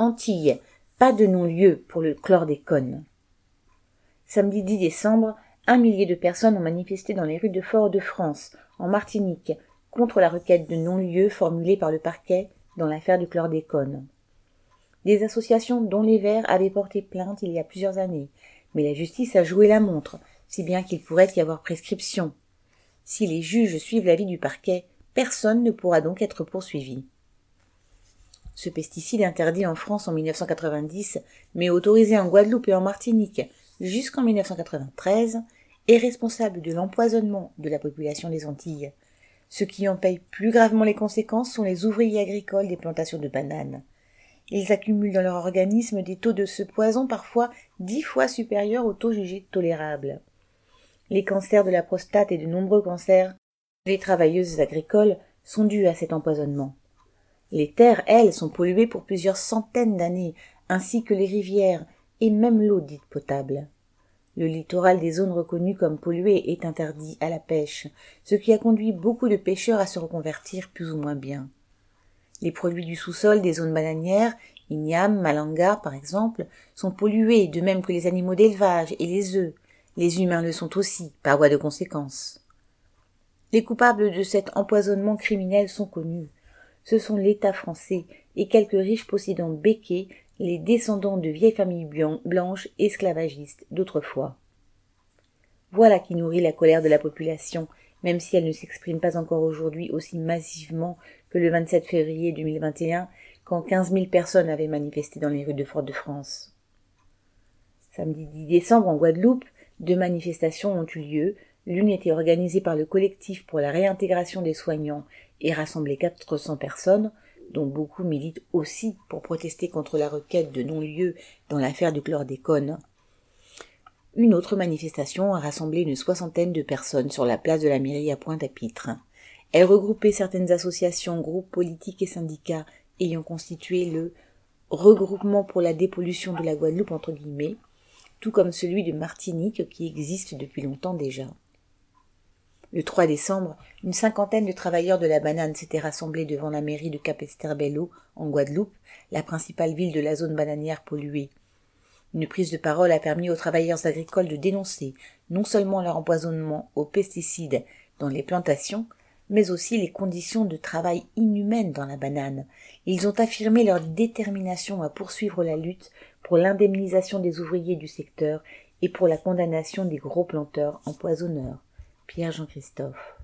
Antilles, pas de non-lieu pour le chlordécone. Samedi 10 décembre, un millier de personnes ont manifesté dans les rues de Fort-de-France, en Martinique, contre la requête de non-lieu formulée par le parquet dans l'affaire du chlordécone. Des associations dont les Verts avaient porté plainte il y a plusieurs années, mais la justice a joué la montre, si bien qu'il pourrait y avoir prescription. Si les juges suivent l'avis du parquet, personne ne pourra donc être poursuivi. Ce pesticide interdit en France en 1990, mais autorisé en Guadeloupe et en Martinique jusqu'en 1993, est responsable de l'empoisonnement de la population des Antilles. Ceux qui en payent plus gravement les conséquences sont les ouvriers agricoles des plantations de bananes. Ils accumulent dans leur organisme des taux de ce poison parfois dix fois supérieurs aux taux jugés tolérables. Les cancers de la prostate et de nombreux cancers des travailleuses agricoles sont dus à cet empoisonnement. Les terres, elles, sont polluées pour plusieurs centaines d'années, ainsi que les rivières et même l'eau dite potable. Le littoral des zones reconnues comme polluées est interdit à la pêche, ce qui a conduit beaucoup de pêcheurs à se reconvertir plus ou moins bien. Les produits du sous-sol des zones bananières, igname, malanga par exemple, sont pollués, de même que les animaux d'élevage et les œufs. Les humains le sont aussi, par voie de conséquence. Les coupables de cet empoisonnement criminel sont connus. Ce sont l'État français et quelques riches possédants béquets, les descendants de vieilles familles blanches esclavagistes d'autrefois. Voilà qui nourrit la colère de la population, même si elle ne s'exprime pas encore aujourd'hui aussi massivement que le 27 février 2021, quand 15 000 personnes avaient manifesté dans les rues de Fort-de-France. Samedi 10 décembre, en Guadeloupe, deux manifestations ont eu lieu. L'une était organisée par le collectif pour la réintégration des soignants et rassemblait 400 personnes, dont beaucoup militent aussi pour protester contre la requête de non-lieu dans l'affaire du chlordécone. Une autre manifestation a rassemblé une soixantaine de personnes sur la place de la mairie à Pointe-à-Pitre. Elle regroupait certaines associations, groupes politiques et syndicats ayant constitué le regroupement pour la dépollution de la Guadeloupe entre guillemets, tout comme celui de Martinique qui existe depuis longtemps déjà. Le 3 décembre, une cinquantaine de travailleurs de la banane s'étaient rassemblés devant la mairie de Capesterbello, en Guadeloupe, la principale ville de la zone bananière polluée. Une prise de parole a permis aux travailleurs agricoles de dénoncer non seulement leur empoisonnement aux pesticides dans les plantations, mais aussi les conditions de travail inhumaines dans la banane. Ils ont affirmé leur détermination à poursuivre la lutte pour l'indemnisation des ouvriers du secteur et pour la condamnation des gros planteurs empoisonneurs. Pierre Jean-Christophe.